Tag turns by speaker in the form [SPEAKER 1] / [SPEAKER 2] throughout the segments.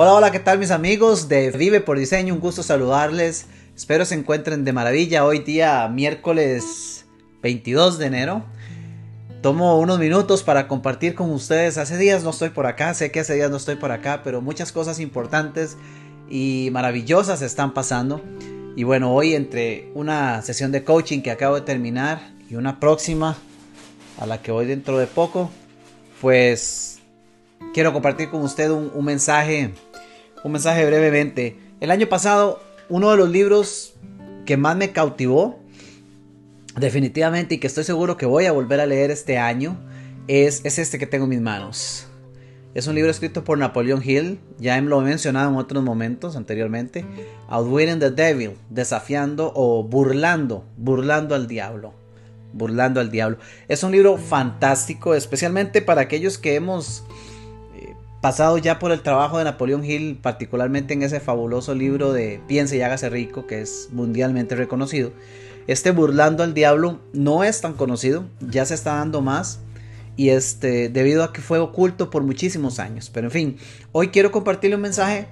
[SPEAKER 1] Hola, hola, ¿qué tal mis amigos de Vive por Diseño? Un gusto saludarles. Espero se encuentren de maravilla. Hoy día miércoles 22 de enero. Tomo unos minutos para compartir con ustedes. Hace días no estoy por acá, sé que hace días no estoy por acá, pero muchas cosas importantes y maravillosas están pasando. Y bueno, hoy entre una sesión de coaching que acabo de terminar y una próxima a la que voy dentro de poco, pues quiero compartir con usted un, un mensaje un mensaje brevemente. El año pasado, uno de los libros que más me cautivó, definitivamente, y que estoy seguro que voy a volver a leer este año, es, es este que tengo en mis manos. Es un libro escrito por Napoleón Hill, ya lo he mencionado en otros momentos anteriormente. Outwitting the Devil, desafiando o burlando, burlando al diablo. Burlando al diablo. Es un libro fantástico, especialmente para aquellos que hemos pasado ya por el trabajo de Napoleón Hill, particularmente en ese fabuloso libro de Piense y hágase rico, que es mundialmente reconocido, este Burlando al Diablo no es tan conocido, ya se está dando más, y este, debido a que fue oculto por muchísimos años. Pero en fin, hoy quiero compartirle un mensaje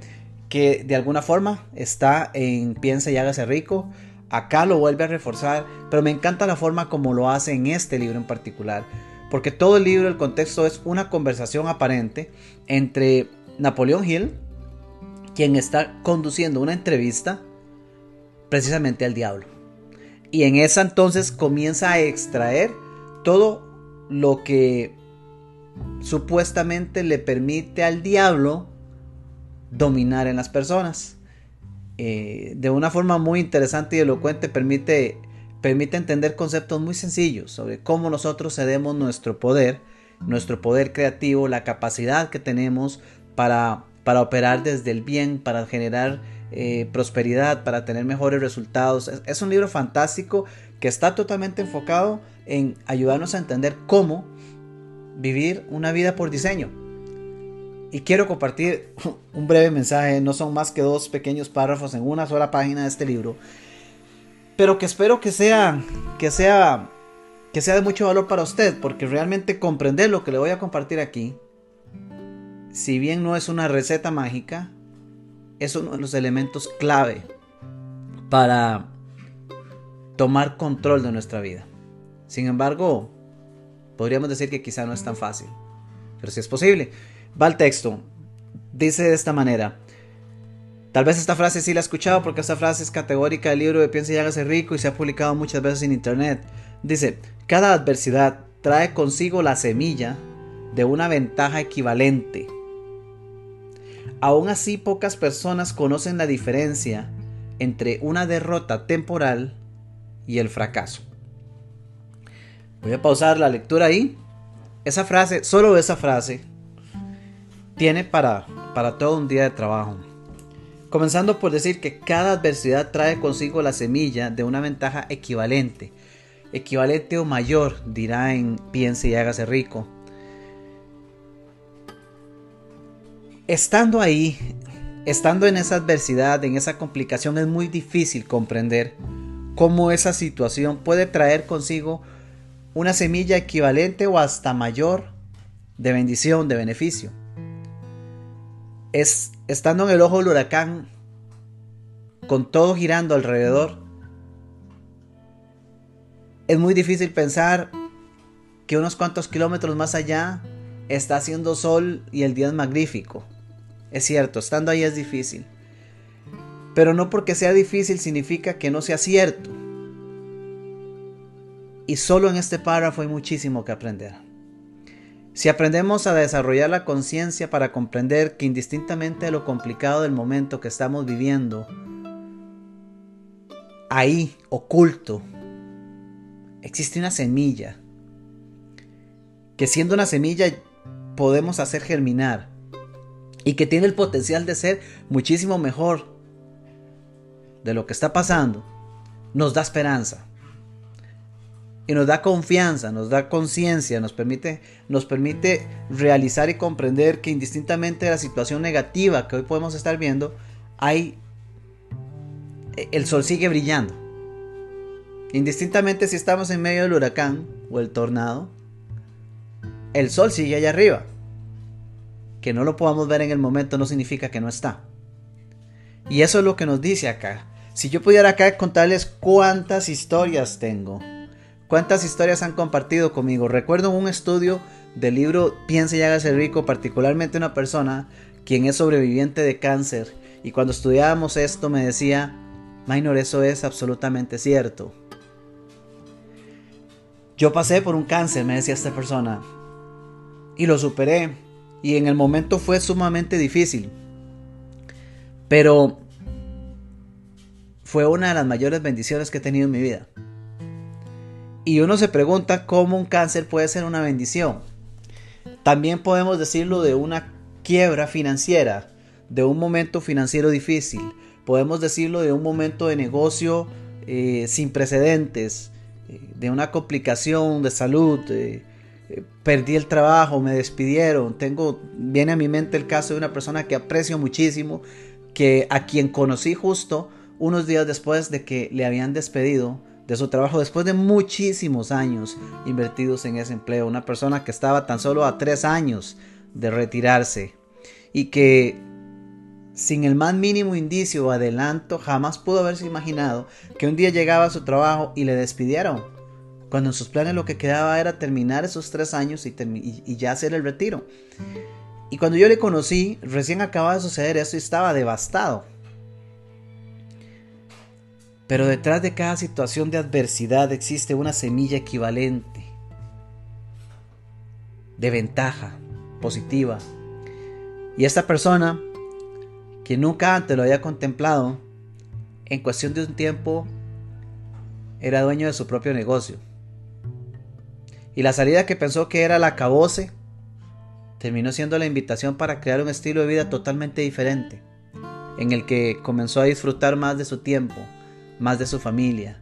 [SPEAKER 1] que de alguna forma está en Piense y hágase rico. Acá lo vuelve a reforzar, pero me encanta la forma como lo hace en este libro en particular porque todo el libro, el contexto es una conversación aparente entre Napoleón Hill, quien está conduciendo una entrevista precisamente al diablo. Y en esa entonces comienza a extraer todo lo que supuestamente le permite al diablo dominar en las personas. Eh, de una forma muy interesante y elocuente permite permite entender conceptos muy sencillos sobre cómo nosotros cedemos nuestro poder, nuestro poder creativo, la capacidad que tenemos para, para operar desde el bien, para generar eh, prosperidad, para tener mejores resultados. Es, un libro fantástico que está totalmente enfocado en ayudarnos a entender cómo vivir una vida por diseño. Y quiero compartir un breve mensaje, no son más que dos pequeños párrafos en una sola página de este libro, pero que espero que sea, que sea, que sea de mucho valor para usted, porque realmente comprender lo que le voy a compartir aquí, si bien no es una receta mágica, es uno de los elementos clave para tomar control de nuestra vida. Sin embargo, podríamos decir que quizá no es tan fácil, pero si es posible. Va el texto. Dice de esta manera, Tal vez esta frase sí la he escuchado porque esta frase es categórica del libro de Piensa y hágase rico y se ha publicado muchas veces en internet. Dice, cada adversidad trae consigo la semilla de una ventaja equivalente. Aún así pocas personas conocen la diferencia entre una derrota temporal y el fracaso. Voy a pausar la lectura ahí. Esa frase, solo esa frase, tiene para, para todo un día de trabajo. Comenzando por decir que cada adversidad trae consigo la semilla de una ventaja equivalente, equivalente o mayor, dirá en piense y hágase rico. Estando ahí, estando en esa adversidad, en esa complicación, es muy difícil comprender cómo esa situación puede traer consigo una semilla equivalente o hasta mayor de bendición, de beneficio es estando en el ojo del huracán, con todo girando alrededor, es muy difícil pensar que unos cuantos kilómetros más allá está haciendo sol y el día es magnífico. Es cierto, estando ahí es difícil. Pero no porque sea difícil significa que no sea cierto. Y solo en este párrafo hay muchísimo que aprender. Si aprendemos a desarrollar la conciencia para comprender que indistintamente de lo complicado del momento que estamos viviendo, ahí, oculto, existe una semilla, que siendo una semilla podemos hacer germinar y que tiene el potencial de ser muchísimo mejor de lo que está pasando, nos da esperanza y nos da confianza, nos da conciencia, nos permite, nos permite realizar y comprender que indistintamente de la situación negativa que hoy podemos estar viendo, hay el sol sigue brillando. Indistintamente si estamos en medio del huracán o el tornado, el sol sigue allá arriba. que no lo podamos ver en el momento no significa que no está. Y eso es lo que nos dice acá. Si yo pudiera acá contarles cuántas historias tengo, cuántas historias han compartido conmigo. Recuerdo un estudio del libro Piense y hágase rico, particularmente una persona quien es sobreviviente de cáncer. Y cuando estudiábamos esto me decía, Minor, eso es absolutamente cierto. Yo pasé por un cáncer, me decía esta persona, y lo superé. Y en el momento fue sumamente difícil. Pero fue una de las mayores bendiciones que he tenido en mi vida. Y uno se pregunta cómo un cáncer puede ser una bendición. También podemos decirlo de una quiebra financiera, de un momento financiero difícil. Podemos decirlo de un momento de negocio eh, sin precedentes, eh, de una complicación de salud. Eh, perdí el trabajo, me despidieron. Tengo, viene a mi mente el caso de una persona que aprecio muchísimo, que a quien conocí justo unos días después de que le habían despedido de su trabajo después de muchísimos años invertidos en ese empleo. Una persona que estaba tan solo a tres años de retirarse y que sin el más mínimo indicio o adelanto jamás pudo haberse imaginado que un día llegaba a su trabajo y le despidieron cuando en sus planes lo que quedaba era terminar esos tres años y, ya hacer el retiro. Y cuando yo le conocí, recién acababa de suceder eso y estaba devastado. Pero detrás de cada situación de adversidad existe una semilla equivalente, de ventaja, positiva. Y esta persona, que nunca antes lo había contemplado, en cuestión de un tiempo era dueño de su propio negocio. Y la salida que pensó que era la acabose terminó siendo la invitación para crear un estilo de vida totalmente diferente, en el que comenzó a disfrutar más de su tiempo, más de su familia,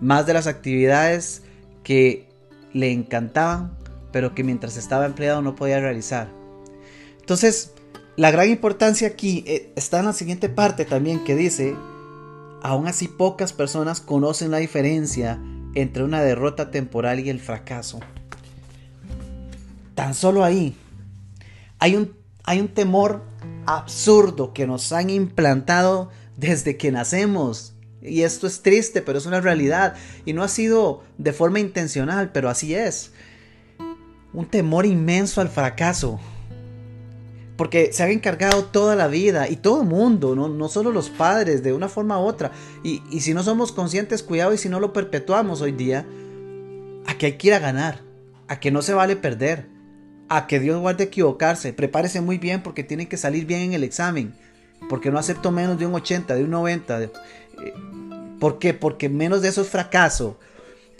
[SPEAKER 1] más de las actividades que le encantaban, pero que mientras estaba empleado no podía realizar. Entonces, la gran importancia aquí eh, está en la siguiente parte también que dice, aún así pocas personas conocen la diferencia entre una derrota temporal y el fracaso. Tan solo ahí hay un, hay un temor absurdo que nos han implantado desde que nacemos. Y esto es triste, pero es una realidad. Y no ha sido de forma intencional, pero así es. Un temor inmenso al fracaso porque se han encargado toda la vida y todo el mundo, ¿no? no solo los padres, de una forma u otra. Y, si no somos conscientes, cuidado y si no lo perpetuamos hoy día, a que hay que ir a ganar, a que no se vale perder, a que Dios guarde equivocarse, prepárese muy bien porque tiene que salir bien en el examen, porque no acepto menos de un 80, de un 90. Eh, ¿Por qué? Porque menos de eso es fracaso.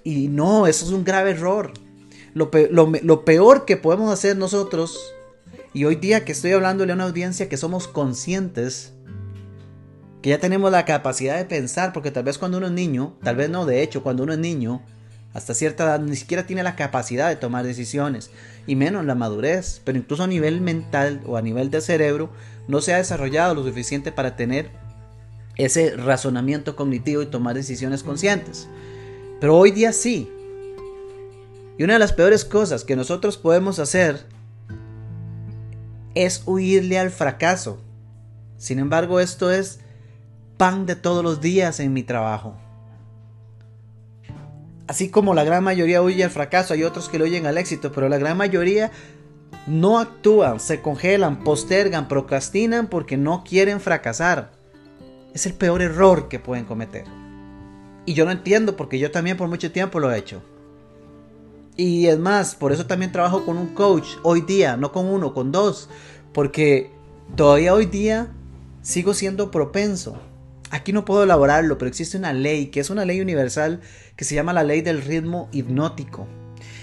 [SPEAKER 1] Y no, eso es un grave error. Lo, lo peor que podemos hacer nosotros y hoy día que estoy hablándole a una audiencia que somos conscientes, que ya tenemos la capacidad de pensar, porque tal vez cuando uno es niño, tal vez no, de hecho, cuando uno es niño, hasta cierta edad ni siquiera tiene la capacidad de tomar decisiones, y menos la madurez, pero incluso a nivel mental o a nivel de cerebro, no se ha desarrollado lo suficiente para tener ese razonamiento cognitivo y tomar decisiones conscientes. Pero hoy día sí. Y una de las peores cosas que nosotros podemos hacer es huirle al fracaso. Sin embargo, esto es pan de todos los días en mi trabajo. Así como la gran mayoría huye al fracaso, hay otros que lo huyen al éxito, pero la gran mayoría no actúan, se congelan, postergan, procrastinan porque no quieren fracasar. Es el peor error que pueden cometer. Y yo no entiendo porque yo también por mucho tiempo lo he hecho. Y es más, por eso también trabajo con un coach hoy día, no con uno, con dos. Porque todavía hoy día sigo siendo propenso. Aquí no puedo elaborarlo, pero existe una ley, que es una ley universal, que se llama la ley del ritmo hipnótico.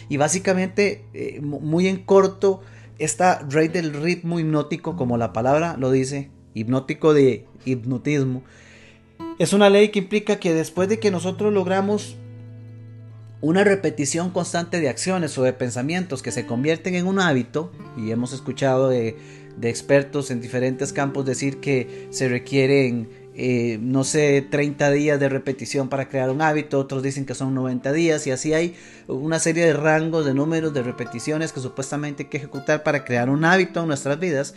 [SPEAKER 1] Y básicamente, eh, muy en corto, esta ley del ritmo hipnótico, como la palabra lo dice, hipnótico de hipnotismo, es una ley que implica que después de que nosotros logramos una repetición constante de acciones o de pensamientos que se convierten en un hábito, y hemos escuchado de, expertos en diferentes campos decir que se requieren eh, no sé, 30 días de repetición para crear un hábito, otros dicen que son 90 días y así hay una serie de rangos, de números, de repeticiones que supuestamente hay que ejecutar para crear un hábito en nuestras vidas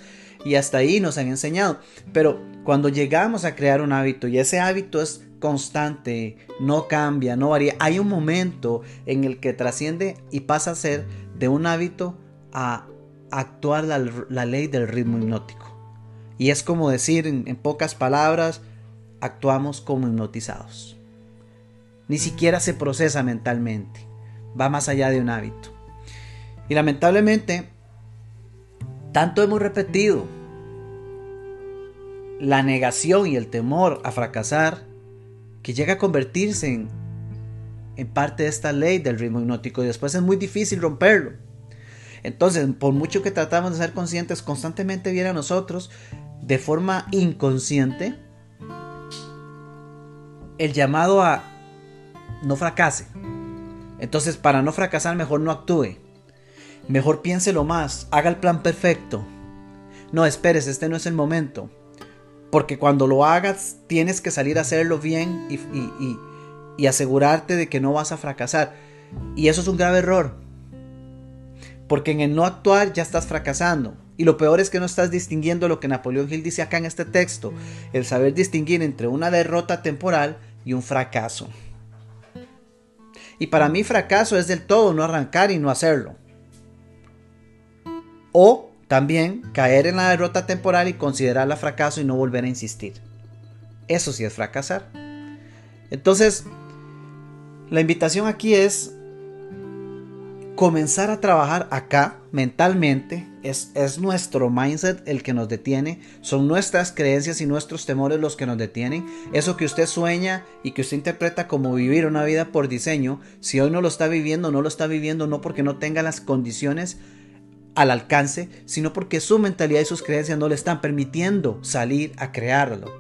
[SPEAKER 1] y hasta ahí nos han enseñado. Pero cuando llegamos a crear un hábito y ese hábito es constante, no cambia, no varía, hay un momento en el que trasciende y pasa a ser de un hábito a actuar la ley del ritmo hipnótico. Y es como decir, en, pocas palabras, actuamos como hipnotizados. Ni siquiera se procesa mentalmente. Va más allá de un hábito. Y lamentablemente, tanto hemos repetido la negación y el temor a fracasar que llega a convertirse en, en parte de esta ley del ritmo hipnótico y después es muy difícil romperlo. Entonces, por mucho que tratamos de ser conscientes, constantemente viene a nosotros de forma inconsciente el llamado a no fracase. Entonces, para no fracasar, mejor no actúe. Mejor piénselo más, haga el plan perfecto. No esperes, este no es el momento. Porque cuando lo hagas, tienes que salir a hacerlo bien y, asegurarte de que no vas a fracasar. Y eso es un grave error. Porque en el no actuar ya estás fracasando. Y lo peor es que no estás distinguiendo lo que Napoleón Hill dice acá en este texto, el saber distinguir entre una derrota temporal y un fracaso. Y para mí fracaso es del todo no arrancar y no hacerlo. O también caer en la derrota temporal y considerarla fracaso y no volver a insistir. Eso sí es fracasar. Entonces, la invitación aquí es comenzar a trabajar acá mentalmente es, es, nuestro mindset el que nos detiene, son nuestras creencias y nuestros temores los que nos detienen. Eso que usted sueña y que usted interpreta como vivir una vida por diseño, si hoy no lo está viviendo, no lo está viviendo no porque no tenga las condiciones al alcance, sino porque su mentalidad y sus creencias no le están permitiendo salir a crearlo.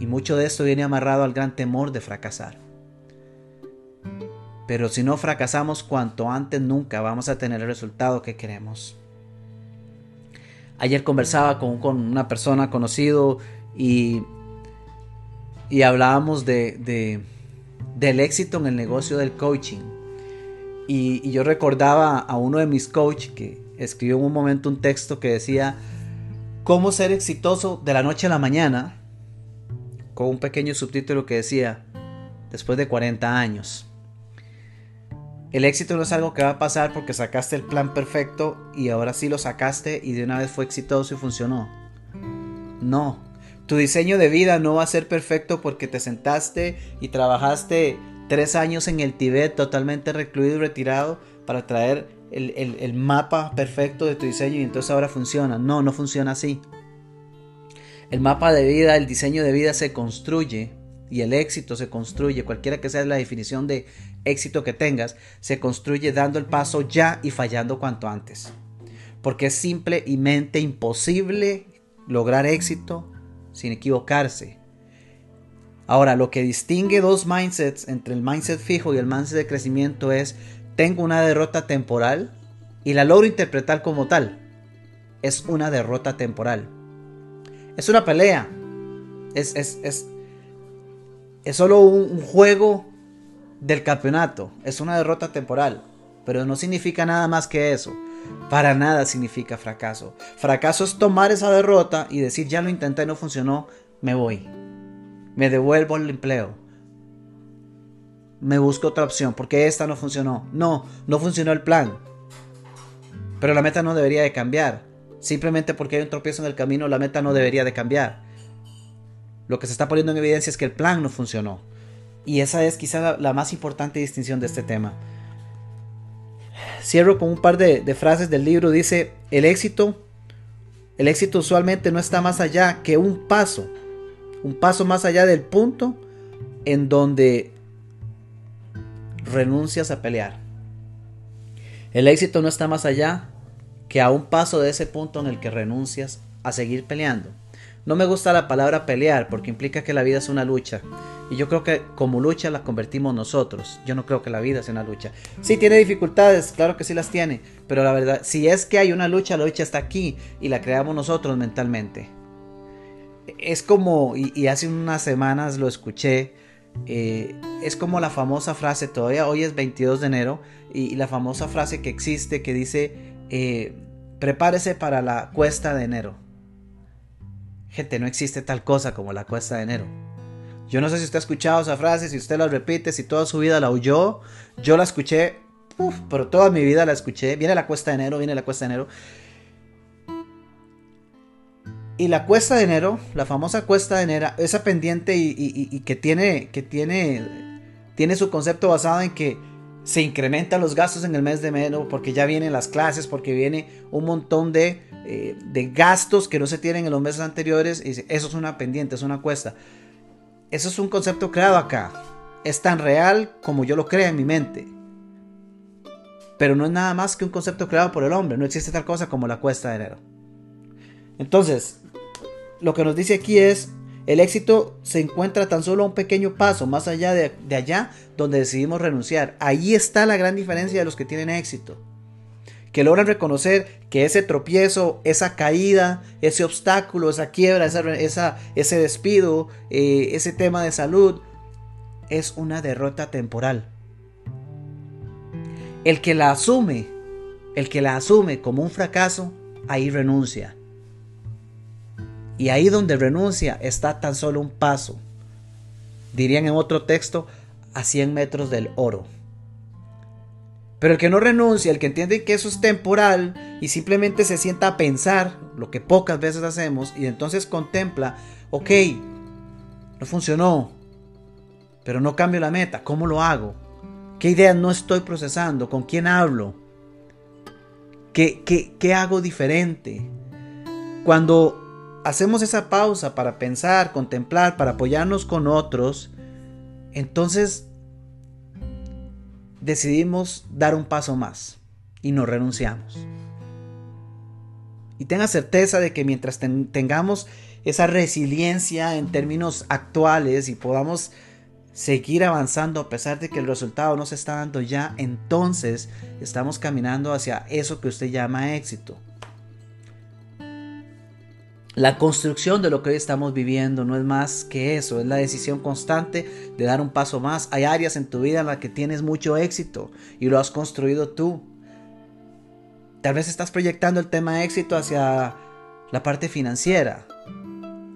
[SPEAKER 1] Y mucho de esto viene amarrado al gran temor de fracasar. Pero si no fracasamos cuanto antes, nunca vamos a tener el resultado que queremos. Ayer conversaba con, una persona conocido y, y hablábamos de, del éxito en el negocio del coaching. Y, yo recordaba a uno de mis coaches que escribió en un momento un texto que decía, ¿cómo ser exitoso de la noche a la mañana? Con un pequeño subtítulo que decía, después de 40 años. El éxito no es algo que va a pasar porque sacaste el plan perfecto y ahora sí lo sacaste y de una vez fue exitoso y funcionó. No, tu diseño de vida no va a ser perfecto porque te sentaste y trabajaste tres años en el Tibet totalmente recluido y retirado para traer el, el mapa perfecto de tu diseño y entonces ahora funciona. No, no funciona así. El mapa de vida, el diseño de vida se construye y el éxito se construye, cualquiera que sea la definición de éxito que tengas, se construye dando el paso ya y fallando cuanto antes. Porque es simplemente imposible lograr éxito sin equivocarse. Ahora, lo que distingue dos mindsets entre el mindset fijo y el mindset de crecimiento es, tengo una derrota temporal y la logro interpretar como tal. Es una derrota temporal. Es una pelea. Es, es, es, es solo un, juego del campeonato, es una derrota temporal, pero no significa nada más que eso. Para nada significa fracaso. Fracaso es tomar esa derrota y decir ya lo intenté, no funcionó, me voy. Me devuelvo el empleo. Me busco otra opción porque esta no funcionó. No, no funcionó el plan. Pero la meta no debería de cambiar. Simplemente porque hay un tropiezo en el camino, la meta no debería de cambiar. Lo que se está poniendo en evidencia es que el plan no funcionó. Y esa es quizá la, más importante distinción de este tema. Cierro con un par de, de frases del libro. Dice, el éxito, el éxito usualmente no está más allá que un paso. Un paso más allá del punto en donde renuncias a pelear. El éxito no está más allá que a un paso de ese punto en el que renuncias a seguir peleando. No me gusta la palabra pelear porque implica que la vida es una lucha. Y yo creo que como lucha la convertimos nosotros. Yo no creo que la vida sea una lucha. Sí tiene dificultades, claro que sí las tiene. Pero la verdad, si es que hay una lucha, la lucha está aquí y la creamos nosotros mentalmente. Es como, y, hace unas semanas lo escuché, eh, es como la famosa frase, todavía hoy es 22 de enero, y, la famosa frase que existe que dice, eh, prepárese para la cuesta de enero. Gente, no existe tal cosa como la cuesta de enero. Yo no sé si usted ha escuchado esa frase, si usted la repite, si toda su vida la oyó. Yo la escuché, pero toda mi vida la escuché. Viene la cuesta de enero, viene la cuesta de enero. Y la cuesta de enero, la famosa cuesta de enero, esa pendiente y, que, tiene, que tiene, tiene su concepto basado en que se incrementan los gastos en el mes de enero porque ya vienen las clases, porque viene un montón de, eh, de gastos que no se tienen en los meses anteriores. Y eso es una pendiente, es una cuesta. Eso es un concepto creado acá. Es tan real como yo lo creo en mi mente. Pero no es nada más que un concepto creado por el hombre. No existe tal cosa como la cuesta de enero. Entonces, lo que nos dice aquí es, el éxito se encuentra tan solo a un pequeño paso más allá de, allá donde decidimos renunciar. Ahí está la gran diferencia de los que tienen éxito. Que logran reconocer que ese tropiezo, esa caída, ese obstáculo, esa quiebra, esa, ese despido, eh, ese tema de salud, es una derrota temporal. El que la asume, el que la asume como un fracaso, ahí renuncia. Y ahí donde renuncia está tan solo un paso, dirían en otro texto, a 100 metros del oro. Pero el que no renuncia, el que entiende que eso es temporal y simplemente se sienta a pensar, lo que pocas veces hacemos, y entonces contempla, ok, no funcionó, pero no cambio la meta, ¿cómo lo hago? ¿Qué ideas no estoy procesando? ¿Con quién hablo? ¿Qué, qué, qué hago diferente? Cuando hacemos esa pausa para pensar, contemplar, para apoyarnos con otros, entonces decidimos dar un paso más y no renunciamos. Y tenga certeza de que mientras tengamos esa resiliencia en términos actuales y podamos seguir avanzando a pesar de que el resultado no se está dando ya, entonces estamos caminando hacia eso que usted llama éxito. La construcción de lo que hoy estamos viviendo no es más que eso, es la decisión constante de dar un paso más. Hay áreas en tu vida en las que tienes mucho éxito y lo has construido tú. Tal vez estás proyectando el tema éxito hacia la parte financiera,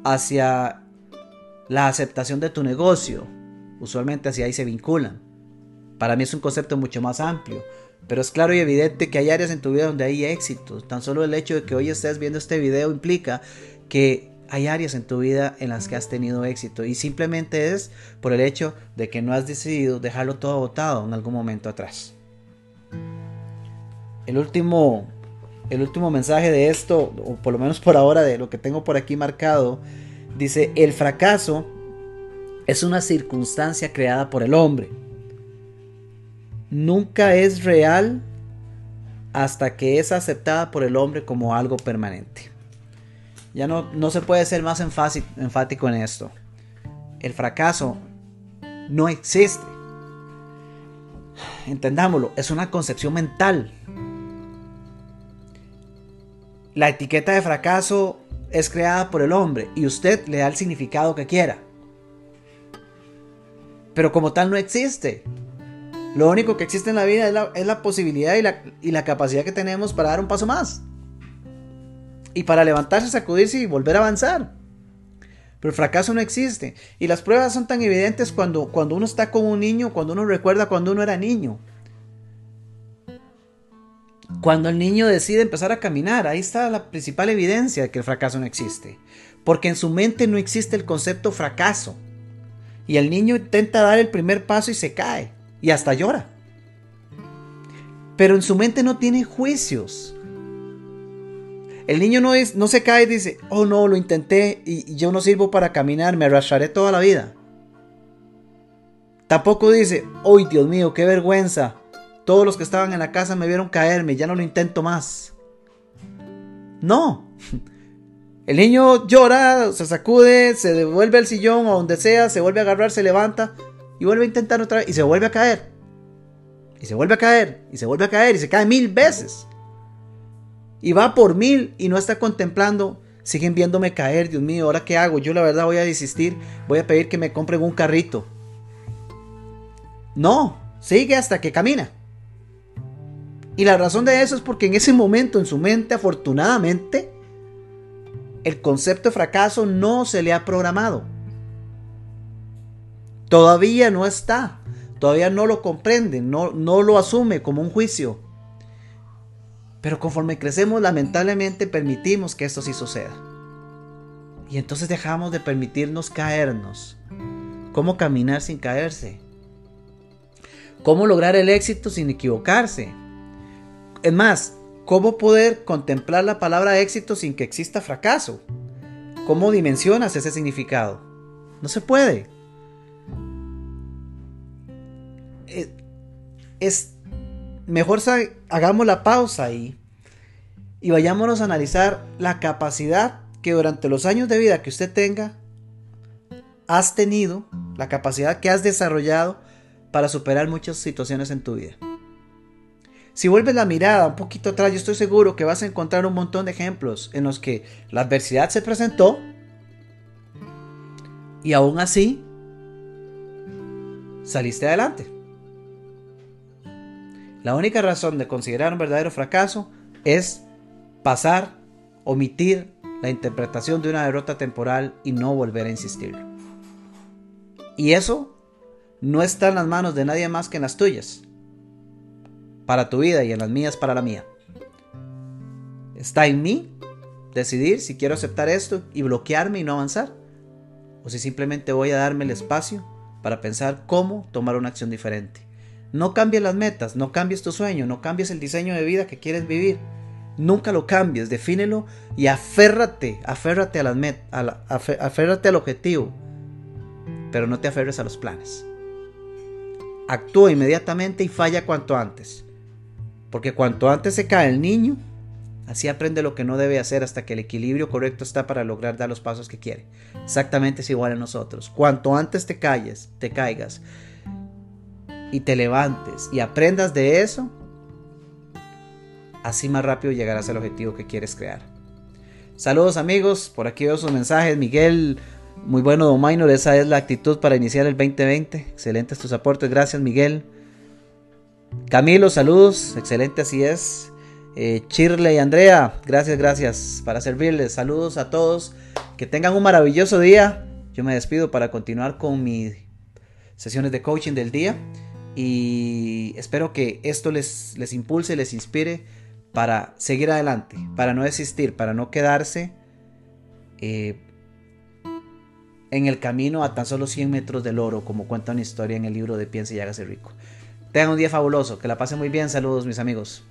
[SPEAKER 1] hacia la aceptación de tu negocio. Usualmente hacia ahí se vinculan. Para mí es un concepto mucho más amplio. Pero es claro y evidente que hay áreas en tu vida donde hay éxito. Tan solo el hecho de que hoy estés viendo este video implica que hay áreas en tu vida en las que has tenido éxito y simplemente es por el hecho de que no has decidido dejarlo todo botado en algún momento atrás. El último, el último mensaje de esto, o por lo menos por ahora de lo que tengo por aquí marcado, dice, el fracaso es una circunstancia creada por el hombre nunca es real hasta que es aceptada por el hombre como algo permanente. Ya no, no se puede ser más enfático en esto. El fracaso no existe. Entendámoslo, es una concepción mental. La etiqueta de fracaso es creada por el hombre y usted le da el significado que quiera. Pero como tal no existe. Lo único que existe en la vida es la, posibilidad y la, capacidad que tenemos para dar un paso más. Y para levantarse, sacudirse y volver a avanzar. Pero el fracaso no existe. Y las pruebas son tan evidentes cuando, cuando uno está con un niño, cuando uno recuerda cuando uno era niño. Cuando el niño decide empezar a caminar, ahí está la principal evidencia de que el fracaso no existe. Porque en su mente no existe el concepto fracaso. Y el niño intenta dar el primer paso y se cae y hasta llora. Pero en su mente no tiene juicios. El niño no, es, no se cae y dice, oh no, lo intenté y, yo no sirvo para caminar, me arrastraré toda la vida. Tampoco dice, oh Dios mío, qué vergüenza. Todos los que estaban en la casa me vieron caerme, ya no lo intento más. No. El niño llora, se sacude, se devuelve al sillón o donde sea, se vuelve a agarrar, se levanta y vuelve a intentar otra vez y se vuelve a caer. Y se vuelve a caer, y se vuelve a caer, y se cae mil veces. Y va por mil y no está contemplando siguen viéndome caer, Dios mío, ¿ahora qué hago? Yo la verdad voy a desistir, voy a pedir que me compren un carrito. No, sigue hasta que camina. Y la razón de eso es porque en ese momento en su mente, afortunadamente, el concepto de fracaso no se le ha programado. Todavía no está, todavía no lo comprende, no, no lo asume como un juicio. Pero conforme crecemos, lamentablemente permitimos que esto sí suceda. Y entonces dejamos de permitirnos caernos. ¿Cómo caminar sin caerse? ¿Cómo lograr el éxito sin equivocarse? Es más, ¿cómo poder contemplar la palabra éxito sin que exista fracaso? ¿Cómo dimensionas ese significado? No se puede. Eh, es, mejor hagamos la pausa ahí y vayámonos a analizar la capacidad que durante los años de vida que usted tenga has tenido, la capacidad que has desarrollado para superar muchas situaciones en tu vida. Si vuelves la mirada un poquito atrás, yo estoy seguro que vas a encontrar un montón de ejemplos en los que la adversidad se presentó y aún así saliste adelante. La única razón de considerar un verdadero fracaso es pasar, omitir la interpretación de una derrota temporal y no volver a insistir. Y eso no está en las manos de nadie más que en las tuyas, para tu vida y en las mías para la mía. Está en mí decidir si quiero aceptar esto y bloquearme y no avanzar, o si simplemente voy a darme el espacio para pensar cómo tomar una acción diferente. No cambies las metas, no cambies tu sueño, no cambies el diseño de vida que quieres vivir. Nunca lo cambies, defínelo y aférrate, aférrate a las metas, aférrate al objetivo, pero no te aferres a los planes. Actúa inmediatamente y falla cuanto antes, porque cuanto antes se cae el niño, así aprende lo que no debe hacer hasta que el equilibrio correcto está para lograr dar los pasos que quiere. Exactamente es igual a nosotros. Cuanto antes te calles, te caigas y te levantes y aprendas de eso, así más rápido llegarás al objetivo que quieres crear. Saludos amigos, por aquí veo sus mensajes. Miguel, muy bueno, Don Minor, esa es la actitud para iniciar el 2020. Excelentes tus aportes, gracias Miguel. Camilo, saludos, excelente así es. Eh, y Andrea, gracias, gracias para servirles. Saludos a todos, que tengan un maravilloso día. Yo me despido para continuar con mis sesiones de coaching del día y espero que esto les, les impulse, les inspire para seguir adelante, para no desistir, para no quedarse eh, en el camino a tan solo 100 metros del oro, como cuenta una historia en el libro de Piense y hágase rico. Tengan un día fabuloso, que la pasen muy bien, saludos mis amigos.